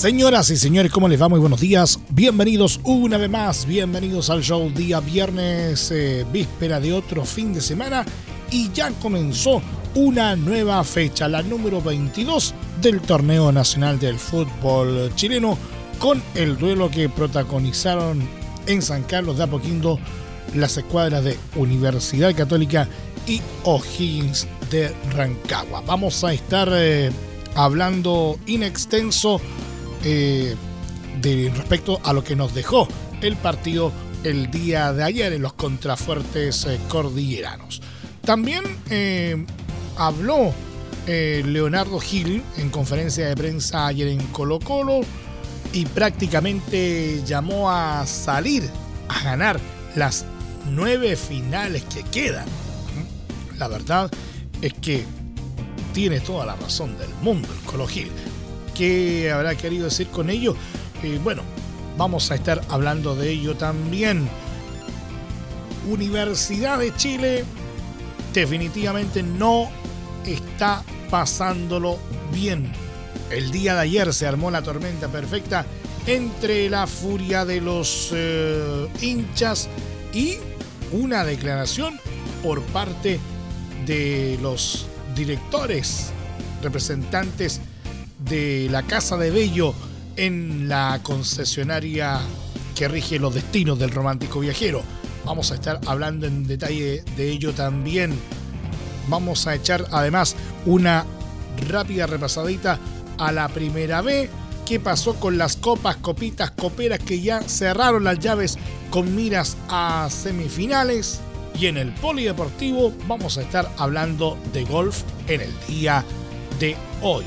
Señoras y señores, ¿cómo les va? Muy buenos días. Bienvenidos una vez más. Bienvenidos al show día viernes, eh, víspera de otro fin de semana. Y ya comenzó una nueva fecha, la número 22 del Torneo Nacional del Fútbol Chileno, con el duelo que protagonizaron en San Carlos de Apoquindo las escuadras de Universidad Católica y O'Higgins de Rancagua. Vamos a estar eh, hablando in extenso eh, de respecto a lo que nos dejó el partido el día de ayer en los contrafuertes eh, cordilleranos. También eh, habló Leonardo Gil en conferencia de prensa ayer en Colo Colo y prácticamente llamó a salir a ganar las nueve finales que quedan. La verdad es que tiene toda la razón del mundo el Colo Gil qué habrá querido decir con ello? Eh, bueno, vamos a estar hablando de ello también. Universidad de Chile definitivamente no está pasándolo bien. El día de ayer se armó la tormenta perfecta entre la furia de los eh, hinchas y una declaración por parte de los directores, representantes de la Casa de Bello en la concesionaria que rige los destinos del romántico viajero. Vamos a estar hablando en detalle de ello también. Vamos a echar además una rápida repasadita a la primera B. ¿Qué pasó con las copas, copitas, coperas que ya cerraron las llaves con miras a semifinales? Y en el polideportivo vamos a estar hablando de golf en el día de hoy.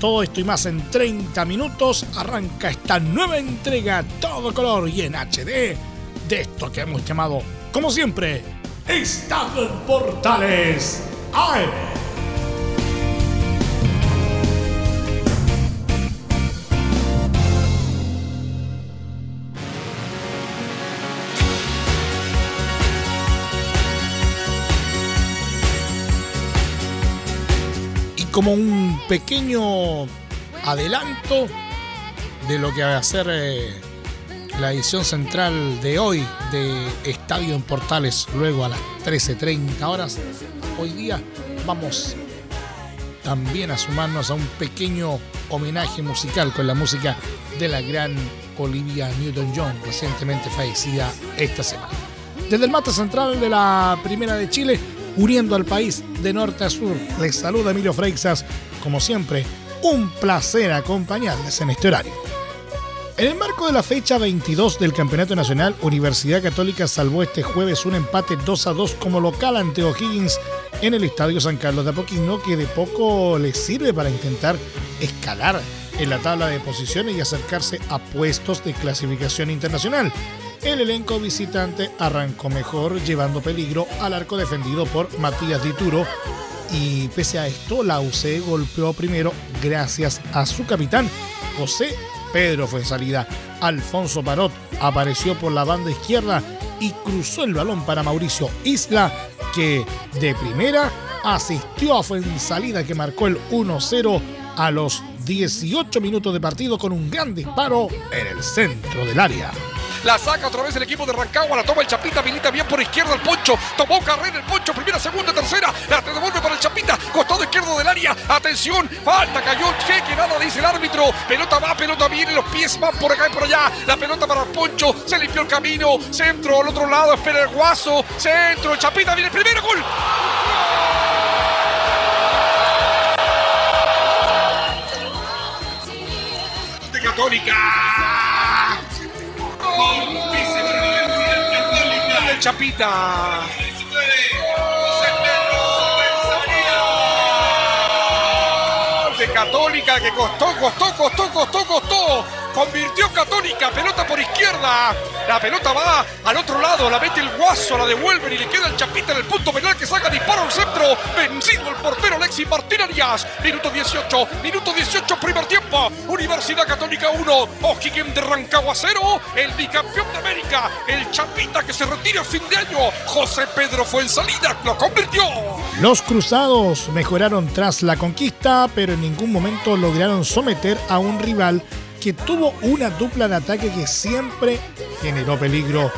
Todo esto y más en 30 minutos arranca esta nueva entrega todo color y en HD de esto que hemos llamado, como siempre, Estado en Portales AM. Como un pequeño adelanto de lo que va a ser eh, la edición central de hoy de Estadio en Portales, luego a las 13.30 horas. Hoy día vamos también a sumarnos a un pequeño homenaje musical con la música de la gran Olivia Newton-John, recientemente fallecida esta semana. Desde el mate central de la Primera de Chile, uniendo al país de norte a sur. Les saluda Emilio Freixas, como siempre, un placer acompañarles en este horario. En el marco de la fecha 22 del Campeonato Nacional, Universidad Católica salvó este jueves un empate 2 a 2 como local ante O'Higgins en el Estadio San Carlos de Apoquindo, que de poco les sirve para intentar escalar en la tabla de posiciones y acercarse a puestos de clasificación internacional el elenco visitante arrancó mejor, llevando peligro al arco defendido por Matías Dituro. Y pese a esto, la golpeó primero gracias a su capitán, José Pedro fue en salida. Alfonso Parot apareció por la banda izquierda y cruzó el balón para Mauricio Isla, que de primera asistió a Fuensalida que marcó el 1-0 a los 18 minutos de partido con un gran disparo en el centro del área. La saca otra vez el equipo de Rancagua. La toma el Chapita. Milita bien por izquierda el Poncho. Tomó carrera el Poncho. Primera, segunda, tercera. La devuelve para el Chapita. Costado izquierdo del área. Atención. Falta. Cayó. Que nada dice el árbitro. Pelota va, pelota viene. Los pies van por acá y por allá. La pelota para el Poncho. Se limpió el camino. Centro al otro lado. Espera el Guaso. Centro. El Chapita viene el primer gol. Católica. Chapita. De Católica que costó, costó, costó, costó, costó. Convirtió Católica, pelota por izquierda. La pelota va al otro lado, la mete el guaso, la devuelven y le queda el chapita en el punto penal que saca disparo al centro. Vencido el portero Alexis Martín Arias. Minuto 18, minuto 18, primer tiempo. Universidad Católica 1, O'Higgins de Rancagua 0. El bicampeón de América, el chapita que se retira a fin de año. José Pedro fue en salida, lo convirtió. Los cruzados mejoraron tras la conquista, pero en ningún momento lograron someter a un rival que tuvo una dupla de ataque que siempre generó peligro.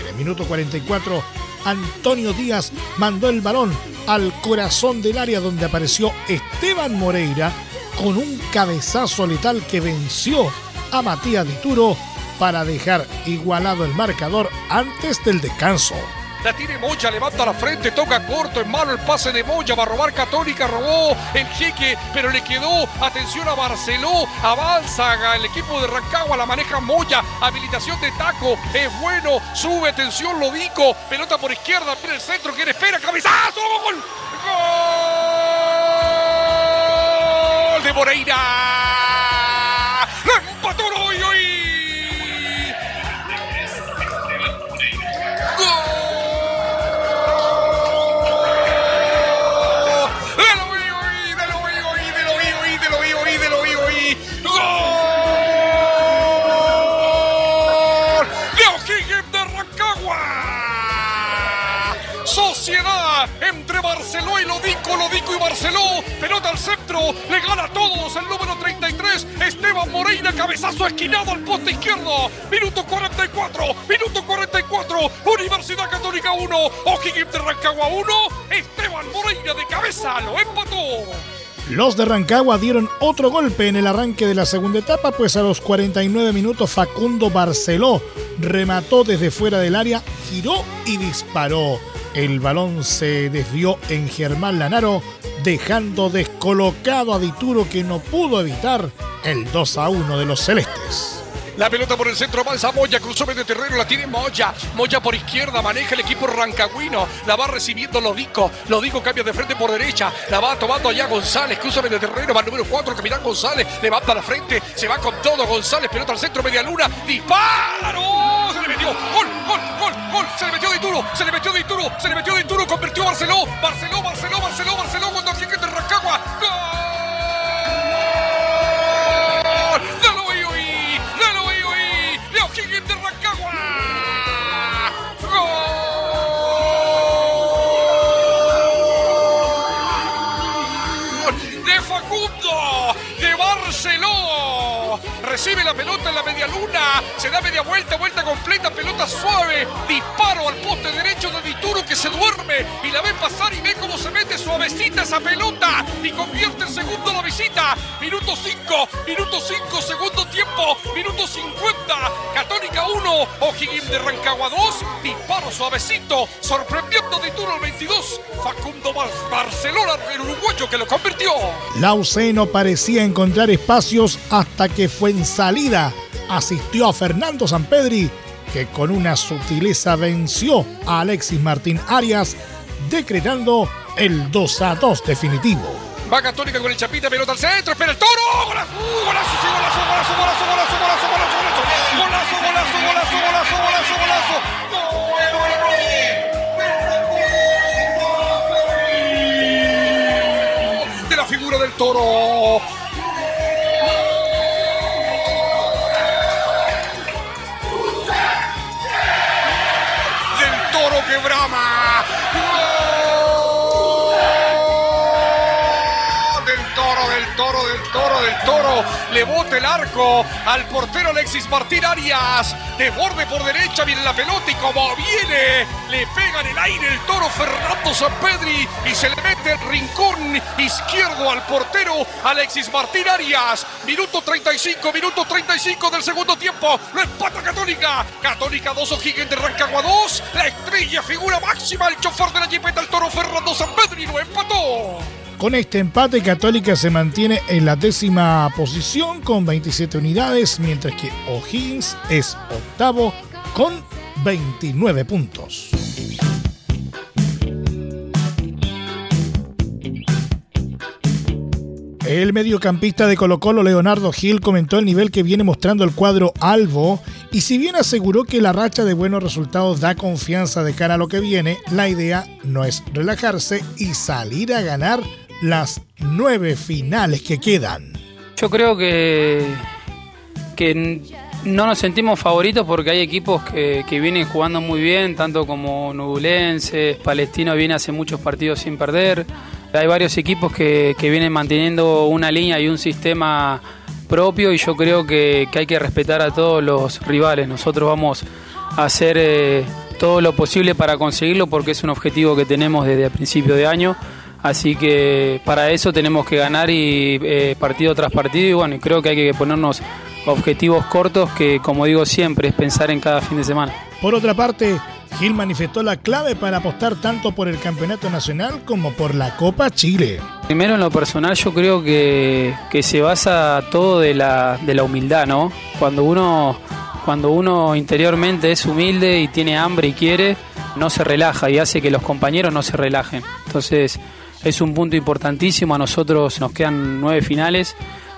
En el minuto 44, Antonio Díaz mandó el balón al corazón del área donde apareció Esteban Moreira con un cabezazo letal que venció a Matías Dituro para dejar igualado el marcador antes del descanso. La tiene Moya, levanta la frente, toca corto, en mano el pase de Moya, va a robar Católica, robó el jeque, pero le quedó. Atención a Barceló, avanza el equipo de Rancagua, la maneja Moya, habilitación de taco, es bueno, sube, atención, Lodico, pelota por izquierda, mira el centro, quiere espera, cabezazo, gol. Gol de Moreira. Lo empató Barceló. Pelota al centro, le gana a todos el número 33, Esteban Moreira, cabezazo esquinado al poste izquierdo. Minuto 44, minuto 44, Universidad Católica 1, O'Higgins de Rancagua 1, Esteban Moreira de cabeza lo empató. Los de Rancagua dieron otro golpe en el arranque de la segunda etapa, pues a los 49 minutos Facundo Barceló remató desde fuera del área, giró y disparó. El balón se desvió en Germán Lanaro, dejando descolocado a Dituro que no pudo evitar el 2 a 1 de los celestes. La pelota por el centro avanza Moya, cruzó medio la tiene Moya. Moya por izquierda, maneja el equipo rancagüino. La va recibiendo Lodico. Lodico cambia de frente por derecha. La va tomando allá González, cruza medio terreno, va el número 4, el capitán González. Levanta la frente, se va con todo González. Pelota al centro, media luna. ¡Disparo! Se le metió. ¡Gol, gol, gol, gol! Se le metió de Turo, se le metió de Turo, se le metió de Turo. Convirtió Barceló. Barceló, Barceló, Barceló, Barceló. Recibe la pelota en la media luna. Se da media vuelta, vuelta completa, suave. Disparo al poste derecho de Dituro que se duerme y la ve pasar y ve cómo se mete suavecita esa pelota y convierte en segundo la visita. Minuto 5, minuto 5, segundo tiempo, minuto 50. Católica 1, O'Higgins de Rancagua 2. Disparo suavecito, sorprendiendo Dituro al 22. Facundo Barcelona, el uruguayo que lo convirtió. La UC no parecía encontrar espacios hasta que fue en salida. Asistió a Fernando Sampedri, que con una sutileza venció a Alexis Martín Arias, decretando el 2 a 2 definitivo. Va Católica con el Chapita, pelota al centro, espera el toro. ¡Golazo! ¡Golazo! ¡Sí, golazo! ¡Golazo! ¡Golazo! ¡Golazo! ¡Golazo! ¡Golazo! ¡Golazo! ¡Golazo! ¡Golazo! ¡Golazo! ¡Golazo! ¡Golazo! ¡Golazo! De la figura del toro. Toro, del toro, del toro. Le bota el arco al portero Alexis Martín Arias. De borde por derecha viene la pelota y como viene, le pega en el aire el toro Fernando Sampedri y se le mete el rincón izquierdo al portero Alexis Martín Arias. Minuto 35, minuto 35 del segundo tiempo. Lo empata Católica. Católica 2, O'Higgins de Rancagua 2. La estrella, figura máxima, el chofer de la jipeta, el toro Fernando Sampedri lo empató. Con este empate, Católica se mantiene en la décima posición con 27 unidades, mientras que O'Higgins es octavo con 29 puntos. El mediocampista de Colo Colo, Leonardo Gil, comentó el nivel que viene mostrando el cuadro Albo y si bien aseguró que la racha de buenos resultados da confianza de cara a lo que viene, la idea no es relajarse y salir a ganar las nueve finales que quedan. Yo creo que, que no nos sentimos favoritos porque hay equipos que, que vienen jugando muy bien, tanto como Nubulense, Palestino viene hace muchos partidos sin perder hay varios equipos que, vienen manteniendo una línea y un sistema propio y yo creo que, hay que respetar a todos los rivales. Nosotros vamos a hacer eh, todo lo posible para conseguirlo porque es un objetivo que tenemos desde el principio de año. Así que para eso tenemos que ganar y eh, partido tras partido y bueno, creo que hay que ponernos objetivos cortos que como digo siempre es pensar en cada fin de semana. Por otra parte, Gil manifestó la clave para apostar tanto por el campeonato nacional como por la Copa Chile. Primero en lo personal yo creo que, se basa todo de la, de la humildad, ¿no? Cuando uno, cuando uno interiormente es humilde y tiene hambre y quiere, no se relaja y hace que los compañeros no se relajen. Entonces es un punto importantísimo, a nosotros nos quedan nueve finales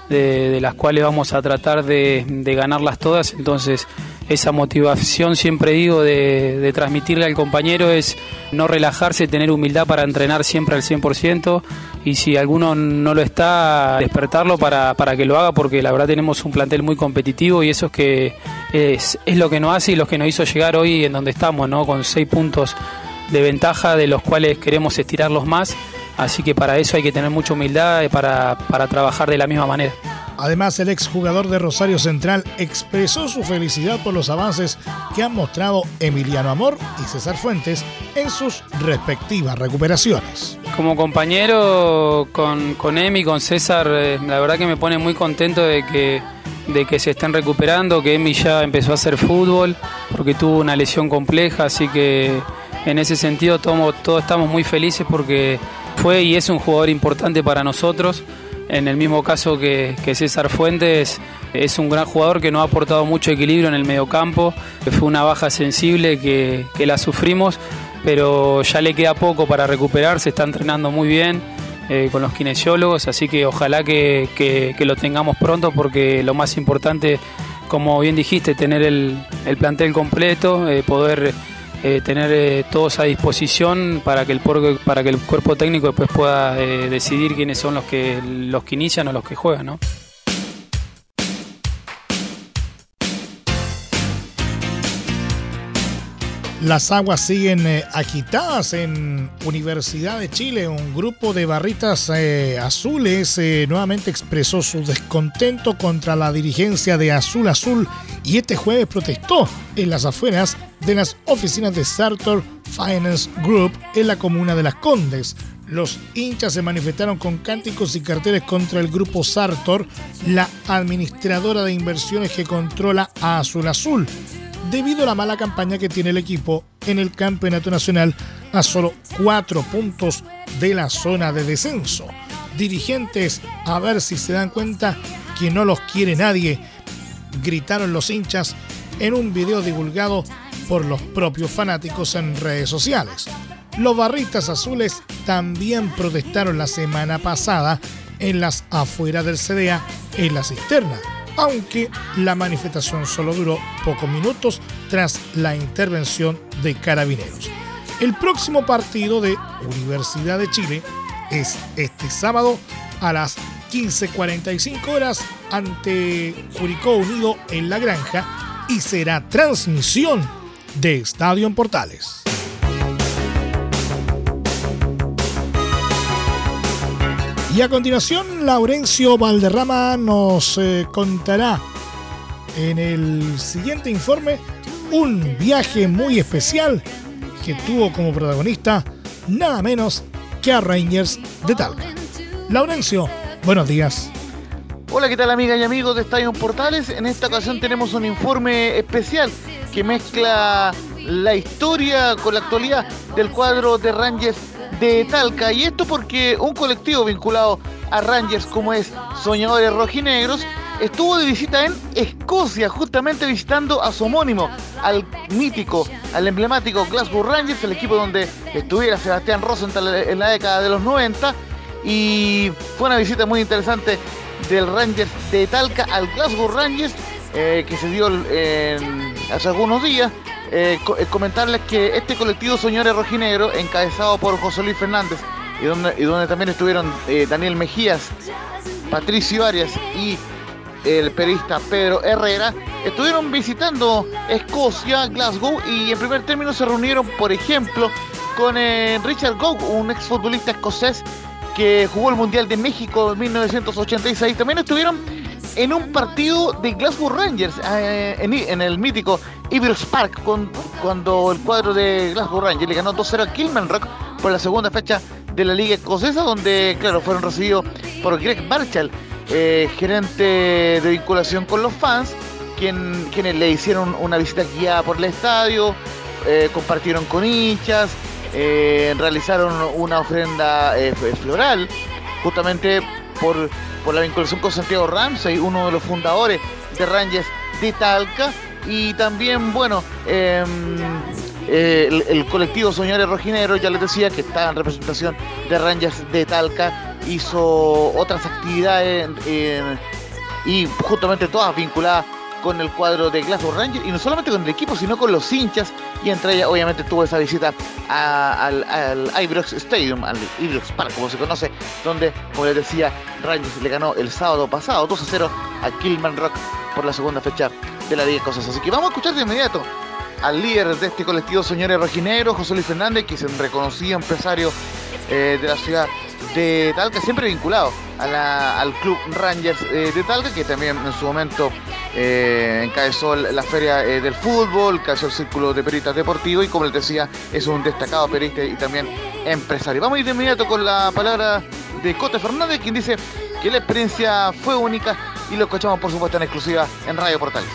de, las cuales vamos a tratar de, ganarlas todas. Entonces, esa motivación, siempre digo, de, transmitirle al compañero es no relajarse, tener humildad para entrenar siempre al 100%. Y si alguno no lo está, despertarlo para, que lo haga, porque la verdad tenemos un plantel muy competitivo y eso es que es, es lo que nos hace y lo que nos hizo llegar hoy en donde estamos, ¿no? con seis puntos de ventaja, de los cuales queremos estirarlos más Así que para eso hay que tener mucha humildad para, para trabajar de la misma manera. Además, el exjugador de Rosario Central expresó su felicidad por los avances que han mostrado Emiliano Amor y César Fuentes en sus respectivas recuperaciones. Como compañero con, con Emi, con César, eh, la verdad que me pone muy contento de que, de que se estén recuperando, que Emi ya empezó a hacer fútbol, porque tuvo una lesión compleja, así que en ese sentido todos, todos estamos muy felices porque fue y es un jugador importante para nosotros. En el mismo caso que, César Fuentes, es un gran jugador que nos ha aportado mucho equilibrio en el mediocampo. Fue una baja sensible que, la sufrimos, pero ya le queda poco para recuperarse, está entrenando muy bien. Eh, con los kinesiólogos, así que ojalá que, lo tengamos pronto porque lo más importante, como bien dijiste, tener el, plantel completo, eh, poder eh, tener eh, todos a disposición para que el para que el cuerpo técnico después pueda eh, decidir quiénes son los que los que inician o los que juegan, ¿no? Las aguas siguen agitadas en Universidad de Chile. Un grupo de barritas azules nuevamente expresó su descontento contra la dirigencia de Azul Azul y este jueves protestó en las afueras de las oficinas de Sartor Finance Group en la comuna de Las Condes. Los hinchas se manifestaron con cánticos y carteles contra el grupo Sartor, la administradora de inversiones que controla a Azul Azul debido a la mala campaña que tiene el equipo en el campeonato nacional a solo cuatro puntos de la zona de descenso. Dirigentes, a ver si se dan cuenta que no los quiere nadie, gritaron los hinchas en un video divulgado por los propios fanáticos en redes sociales. Los barristas azules también protestaron la semana pasada en las afueras del CDA en la cisterna aunque la manifestación solo duró pocos minutos tras la intervención de carabineros. El próximo partido de Universidad de Chile es este sábado a las 15.45 horas ante Curicó Unido en La Granja y será transmisión de Estadio en Portales. Y a continuación, Laurencio Valderrama nos eh, contará en el siguiente informe un viaje muy especial que tuvo como protagonista nada menos que a Rangers de Talca. Laurencio, buenos días. Hola, ¿qué tal amigas y amigos de Estadio Portales? En esta ocasión tenemos un informe especial que mezcla la historia con la actualidad del cuadro de Rangers de Talca. Y esto porque un colectivo vinculado a Rangers como es Soñadores Rojinegros estuvo de visita en Escocia, justamente visitando a su homónimo, al mítico, al emblemático Glasgow Rangers, el equipo donde estuviera Sebastián Rosenthal en la década de los 90. y fue una visita muy interesante del Rangers de Talca al Glasgow Rangers eh, que se dio hace algunos días. Eh, eh, comentarles que este colectivo Señores Rojinegro, encabezado por José Luis Fernández y donde, también estuvieron Daniel Mejías, Patricio Arias y el periodista Pedro Herrera, estuvieron visitando Escocia, Glasgow y en primer término se reunieron, por ejemplo, con Richard Gough, un exfutbolista escocés que jugó el Mundial de México en 1986. También estuvieron en un partido de Glasgow Rangers, eh, en, el mítico Ibrox Park, cuando el cuadro de Glasgow Rangers le ganó 2-0 a Kilmarnock por la segunda fecha de la Liga Escocesa, donde, claro, fueron recibidos por Greg Barchal, eh, gerente de vinculación con los fans, quien, quienes le hicieron una visita guiada por el estadio, eh, compartieron con hinchas, realizaron una ofrenda floral, justamente por por la vinculación con Santiago Ramsey, uno de los fundadores de Rangers de Talca. Y también, bueno, em, eh, el, colectivo Soñores Rojineros, ya les decía que está en representación de Rangers de Talca, hizo otras actividades y justamente todas vinculadas con el cuadro de Glasgow Rangers y no solamente con el equipo, sino con los hinchas y entre ellas obviamente tuvo esa visita al, al Ibrox Stadium, al Ibrox Park como se conoce, donde como les decía Rangers le ganó el sábado pasado 2 a 0 a Kilman Rock por la segunda fecha de la Liga Cosas. Así que vamos a escuchar de inmediato al líder de este colectivo Señores Rojinegros, José Luis Fernández, que es un reconocido empresario eh, de la ciudad de Talca, siempre vinculado al Club Rangers eh, de Talca, que también en su momento eh, encabezó la feria eh, del fútbol, encabezó el círculo de periodistas deportivos y como les decía, es un destacado periodista y también empresario. Vamos a ir de inmediato con la palabra de Cote Fernández, quien dice que la experiencia fue única y lo escuchamos por supuesto en exclusiva en Radio Portales.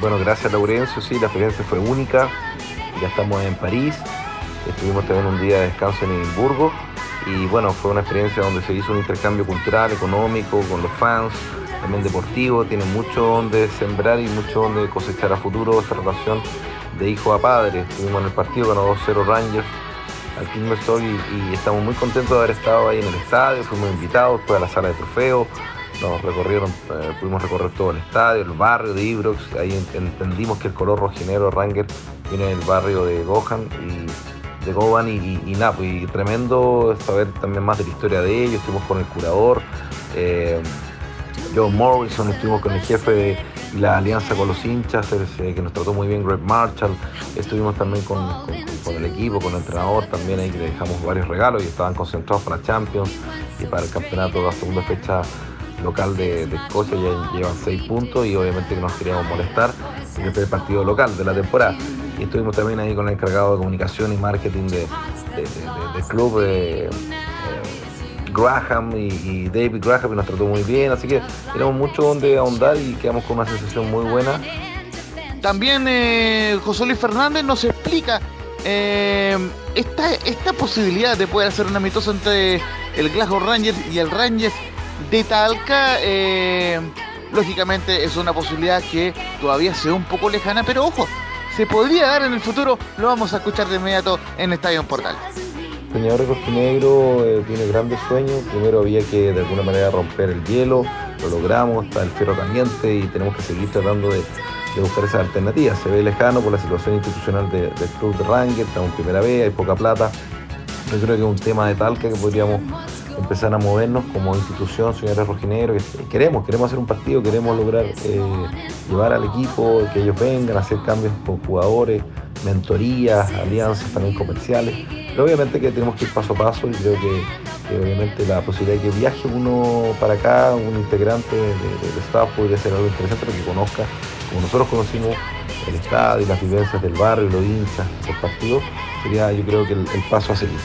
bueno, gracias Laurencio, sí, la experiencia fue única, ya estamos en París, estuvimos también un día de descanso en Edimburgo. Y bueno, fue una experiencia donde se hizo un intercambio cultural, económico, con los fans, también deportivo, tiene mucho donde sembrar y mucho donde cosechar a futuro esa relación de hijo a padre. Estuvimos en el partido, ganó 2-0 Rangers al King y, y, estamos muy contentos de haber estado ahí en el estadio, fuimos invitados fue a la sala de trofeos, nos recorrieron, eh, pudimos recorrer todo el estadio, el barrio de Ibrox, ahí entendimos que el color rojinero Ranger viene del barrio de Gohan y de Goban y, y, nada, pues, tremendo saber también más de la historia de ellos, estuvimos con el curador, eh, John Morrison, estuvimos con el jefe de la alianza con los hinchas, que nos trató muy bien Greg Marshall, estuvimos también con, el equipo, con el entrenador, también ahí le dejamos varios regalos y estaban concentrados para Champions y para el campeonato de la segunda fecha local de, Escocia, ya llevan seis puntos y obviamente que nos queríamos molestar en primer partido local de la temporada. Y estuvimos también ahí con el encargado de comunicación y marketing de, del club eh, Graham y, David Graham nos trató muy bien, así que tenemos mucho donde ahondar y quedamos con una sensación muy buena. También eh, José Luis Fernández nos explica eh, esta, posibilidad de poder hacer un amistoso entre el Glasgow Rangers y el Rangers de Talca. lógicamente es una posibilidad que todavía se ve un poco lejana, pero ojo, se podría dar en el futuro, lo vamos a escuchar de inmediato en Estadio Portal. Peñador Rojinegro eh, tiene grandes sueños. Primero había que de alguna manera romper el hielo, lo logramos, está el fierro caliente y tenemos que seguir tratando de, buscar esas alternativas. Se ve lejano por la situación institucional del club de Ranger, estamos en primera vez, hay poca plata. Yo creo que es un tema de talca que podríamos empezar a movernos como institución, señores rojinegros, que queremos, queremos hacer un partido, queremos lograr eh, llevar al equipo, que ellos vengan, hacer cambios con jugadores, mentorías, alianzas también comerciales. Pero obviamente que tenemos que ir paso a paso y creo que, obviamente la posibilidad de que viaje uno para acá, un integrante del staff podría ser algo interesante para que conozca, como nosotros conocimos el estadio, las vivencias del barrio, los hinchas, los partidos, sería yo creo que el paso a seguir.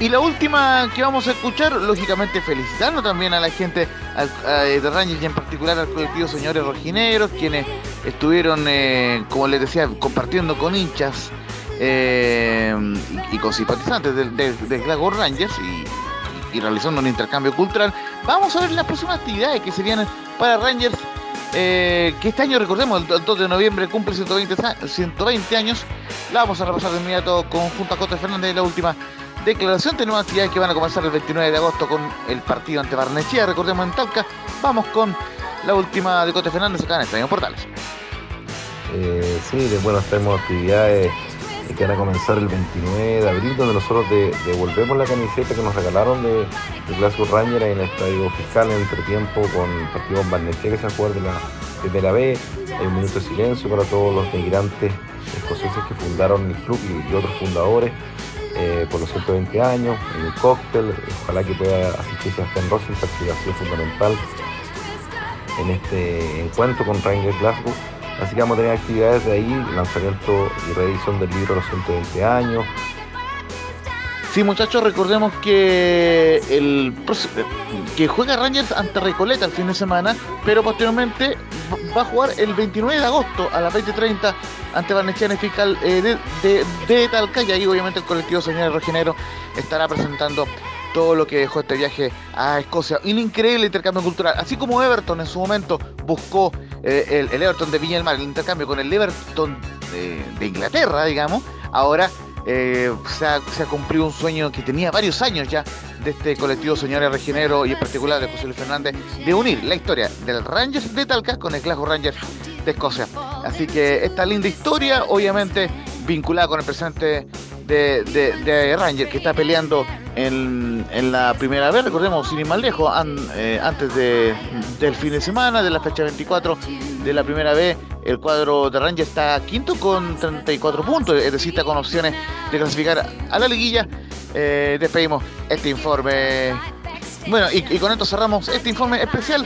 Y la última que vamos a escuchar, lógicamente felicitando también a la gente de Rangers y en particular al colectivo Señores Rojineros, quienes estuvieron, eh, como les decía, compartiendo con hinchas eh, y, con simpatizantes de, de, Glasgow Rangers y, realizando un intercambio cultural. Vamos a ver las próximas actividades que se vienen para Rangers, eh, que este año, recordemos, el 2 de noviembre cumple 120, 120 años. La vamos a repasar de inmediato con junto a Cote Fernández, la última declaración. Tenemos actividades que van a comenzar el 29 de agosto con el partido ante Barnechea, recordemos en Talca. Vamos con la última de Cote Fernández acá en Estadio Portales. Eh, sí, bueno, tenemos actividades que van a comenzar el 29 de abril, donde nosotros devolvemos la camiseta que nos regalaron de, Glasgow Rangers en el estadio fiscal en entretiempo con el partido Barnechea que se jugar de la primera B. Hay un minuto de silencio para todos los migrantes escoceses que fundaron el club y, otros fundadores eh, por los 120 años, en el cóctel, ojalá que pueda asistir Sebastián Rossi, que ha sido fundamental en este encuentro con Rangers Glasgow. Así que vamos a tener actividades de ahí, lanzamiento y reedición del libro Los 120 años, Sí, muchachos, recordemos que el que juega Rangers ante Recoleta el fin de semana, pero posteriormente va a jugar el 29 de agosto a las 20.30 ante Barnechea Fiscal eh, de, de, Talca y ahí obviamente el colectivo Señores Roginero estará presentando todo lo que dejó este viaje a Escocia. Un increíble intercambio cultural. Así como Everton en su momento buscó eh, el, Everton de Viña del Mar, el intercambio con el Everton de Inglaterra, digamos, ahora eh, se, ha, cumplido un sueño que tenía varios años ya de este colectivo Señores Regenero y en particular de José Luis Fernández de unir la historia del Rangers de Talca con el Glasgow Rangers de Escocia. Así que esta linda historia, obviamente vinculada con el presente de, de, Rangers que está peleando en, la primera vez, recordemos, sin ir más lejos, eh, antes del fin de semana, de la fecha 24 de la primera vez, el cuadro de Rangers está quinto con 34 puntos, es decir, está con opciones de clasificar a la liguilla. Eh, despedimos este informe. Bueno, y, con esto cerramos este informe especial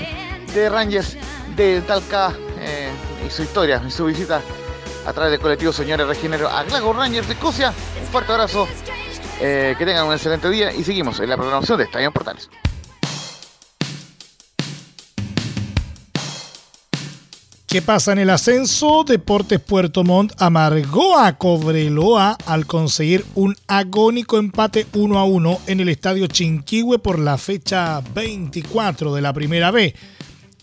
de Rangers de Talca eh, y su historia y su visita a través del colectivo Señores Reginero a Glasgow Rangers de Escocia. Un fuerte abrazo, eh, que tengan un excelente día y seguimos en la programación de Estadio Portales. ¿Qué pasa en el ascenso? Deportes Puerto Montt amargó a Cobreloa al conseguir un agónico empate 1 a 1 en el estadio Chinquihue por la fecha 24 de la primera B.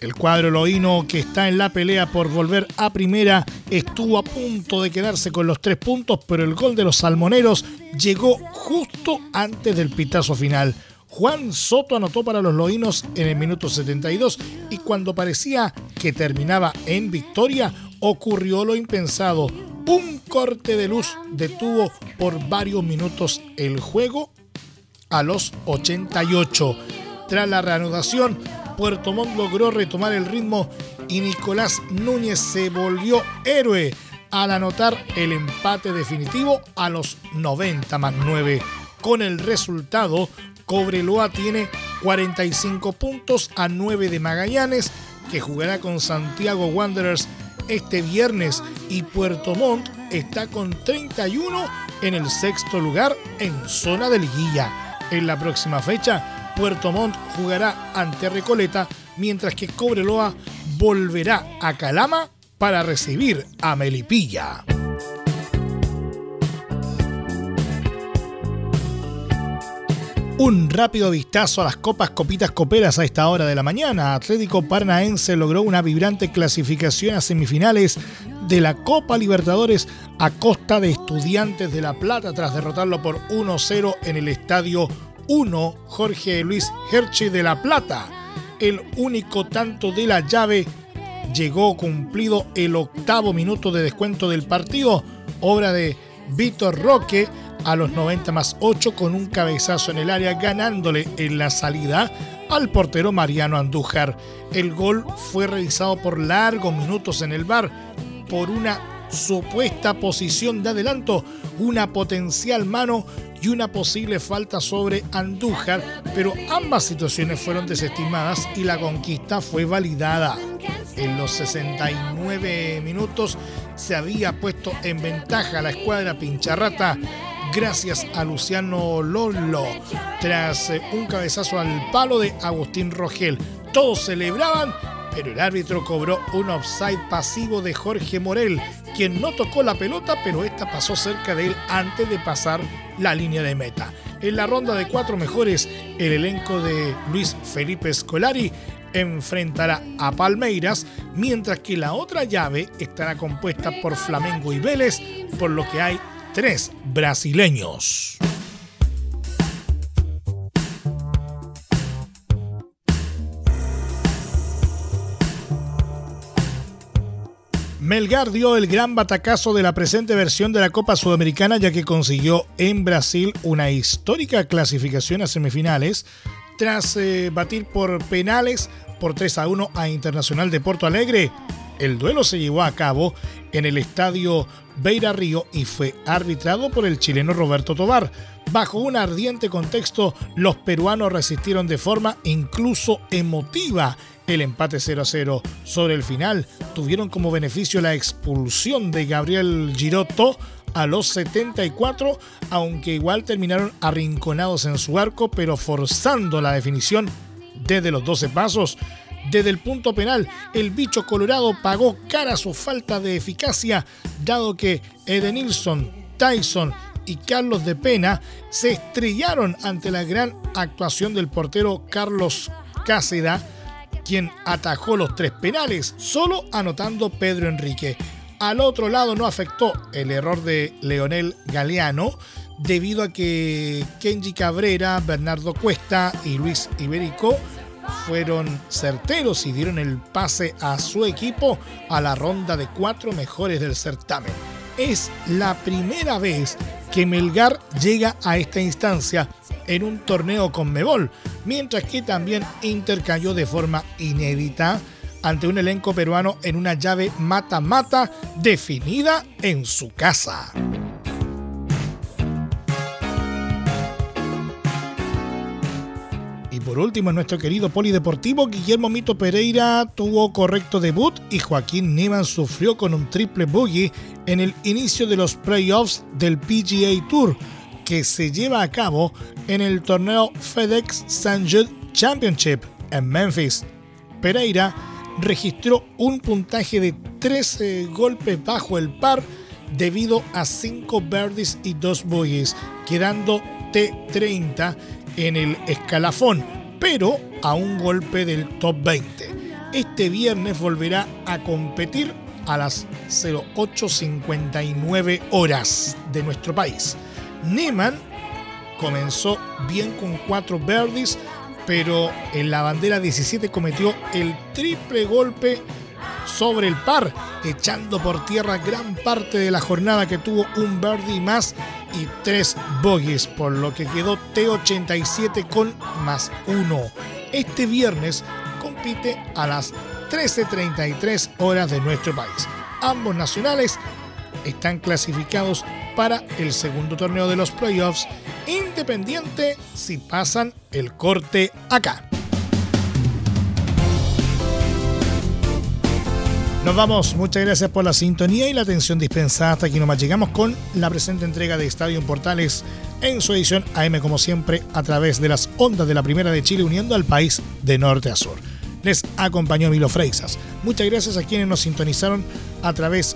El cuadro loíno que está en la pelea por volver a primera estuvo a punto de quedarse con los tres puntos, pero el gol de los salmoneros llegó justo antes del pitazo final. Juan Soto anotó para los loínos en el minuto 72 y cuando parecía que terminaba en victoria, ocurrió lo impensado. Un corte de luz detuvo por varios minutos el juego a los 88. Tras la reanudación, Puerto Montt logró retomar el ritmo y Nicolás Núñez se volvió héroe al anotar el empate definitivo a los 90 más 9. Con el resultado, Cobreloa tiene 45 puntos a 9 de Magallanes, que jugará con Santiago Wanderers este viernes y Puerto Montt está con 31 en el sexto lugar en zona de liguilla. En la próxima fecha, Puerto Montt jugará ante Recoleta, mientras que Cobreloa volverá a Calama para recibir a Melipilla. Un rápido vistazo a las copas copitas coperas a esta hora de la mañana. Atlético Paranaense logró una vibrante clasificación a semifinales de la Copa Libertadores a costa de Estudiantes de La Plata tras derrotarlo por 1-0 en el Estadio 1 Jorge Luis Herche de La Plata. El único tanto de la llave llegó cumplido el octavo minuto de descuento del partido, obra de Víctor Roque a los 90 más 8 con un cabezazo en el área ganándole en la salida al portero Mariano Andújar. El gol fue realizado por largos minutos en el bar por una supuesta posición de adelanto, una potencial mano y una posible falta sobre Andújar, pero ambas situaciones fueron desestimadas y la conquista fue validada. En los 69 minutos se había puesto en ventaja la escuadra Pincharrata gracias a Luciano Lolo tras un cabezazo al palo de Agustín Rogel. Todos celebraban, pero el árbitro cobró un offside pasivo de Jorge Morel, quien no tocó la pelota, pero esta pasó cerca de él antes de pasar la línea de meta. En la ronda de cuatro mejores, el elenco de Luis Felipe Scolari enfrentará a Palmeiras, mientras que la otra llave estará compuesta por Flamengo y Vélez, por lo que hay tres brasileños. Melgar dio el gran batacazo de la presente versión de la Copa Sudamericana ya que consiguió en Brasil una histórica clasificación a semifinales tras eh, batir por penales por 3 a 1 a Internacional de Porto Alegre. El duelo se llevó a cabo en el estadio Beira Río y fue arbitrado por el chileno Roberto Tobar. Bajo un ardiente contexto, los peruanos resistieron de forma incluso emotiva el empate 0 a 0. Sobre el final, tuvieron como beneficio la expulsión de Gabriel Girotto a los 74, aunque igual terminaron arrinconados en su arco, pero forzando la definición desde los 12 pasos. Desde el punto penal, el bicho colorado pagó cara a su falta de eficacia, dado que Edenilson, Tyson y Carlos de Pena se estrellaron ante la gran actuación del portero Carlos Cáceda, quien atajó los tres penales, solo anotando Pedro Enrique. Al otro lado no afectó el error de Leonel Galeano, debido a que Kenji Cabrera, Bernardo Cuesta y Luis Iberico fueron certeros y dieron el pase a su equipo a la ronda de cuatro mejores del certamen. Es la primera vez que Melgar llega a esta instancia en un torneo con Mebol, mientras que también Inter cayó de forma inédita ante un elenco peruano en una llave mata-mata definida en su casa. Y por último, nuestro querido polideportivo, Guillermo Mito Pereira tuvo correcto debut y Joaquín Niemann sufrió con un triple bogey en el inicio de los playoffs del PGA Tour, que se lleva a cabo en el torneo FedEx St. Jude Championship en Memphis. Pereira registró un puntaje de 13 golpes bajo el par debido a 5 birdies y 2 bogeys, quedando T30 en el escalafón, pero a un golpe del top 20. Este viernes volverá a competir a las 08.59 horas de nuestro país. Neyman comenzó bien con 4 birdies, pero en la bandera 17 cometió el triple golpe sobre el par, echando por tierra gran parte de la jornada que tuvo un birdie más y tres bogies, por lo que quedó T87 con más uno. Este viernes compite a las 13.33 horas de nuestro país. Ambos nacionales están clasificados para el segundo torneo de los playoffs, independiente si pasan el corte acá. Nos vamos, muchas gracias por la sintonía y la atención dispensada. Hasta aquí nomás llegamos con la presente entrega de Estadio Portales en su edición AM, como siempre, a través de las ondas de la Primera de Chile, uniendo al país de norte a sur. Les acompañó Milo Freixas. Muchas gracias a quienes nos sintonizaron a través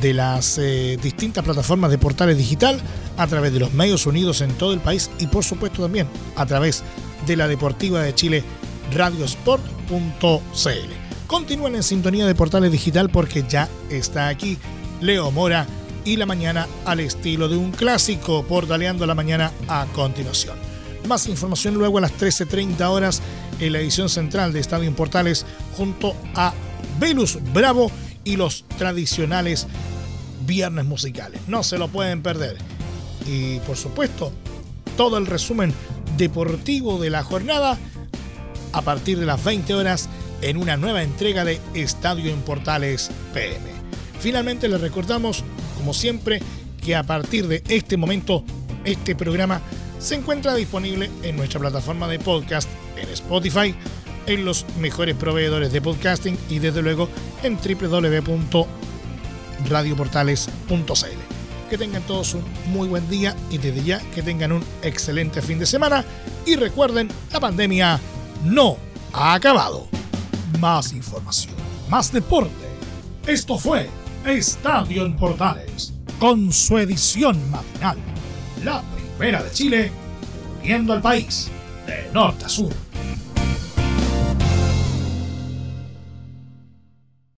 de las eh, distintas plataformas de portales digital, a través de los medios unidos en todo el país y, por supuesto, también a través de la Deportiva de Chile, radiosport.cl. Continúen en sintonía de Portales Digital porque ya está aquí Leo Mora y la mañana al estilo de un clásico, portaleando la mañana a continuación. Más información luego a las 13.30 horas en la edición central de Estadio en Portales junto a Velus Bravo y los tradicionales viernes musicales. No se lo pueden perder. Y por supuesto, todo el resumen deportivo de la jornada a partir de las 20 horas en una nueva entrega de Estadio en Portales PM. Finalmente les recordamos, como siempre, que a partir de este momento este programa se encuentra disponible en nuestra plataforma de podcast en Spotify, en los mejores proveedores de podcasting y desde luego en www.radioportales.cl. Que tengan todos un muy buen día y desde ya que tengan un excelente fin de semana y recuerden, la pandemia no ha acabado más información, más deporte. Esto fue Estadio en Portales, con su edición matinal. La primera de Chile, viendo al país de norte a sur.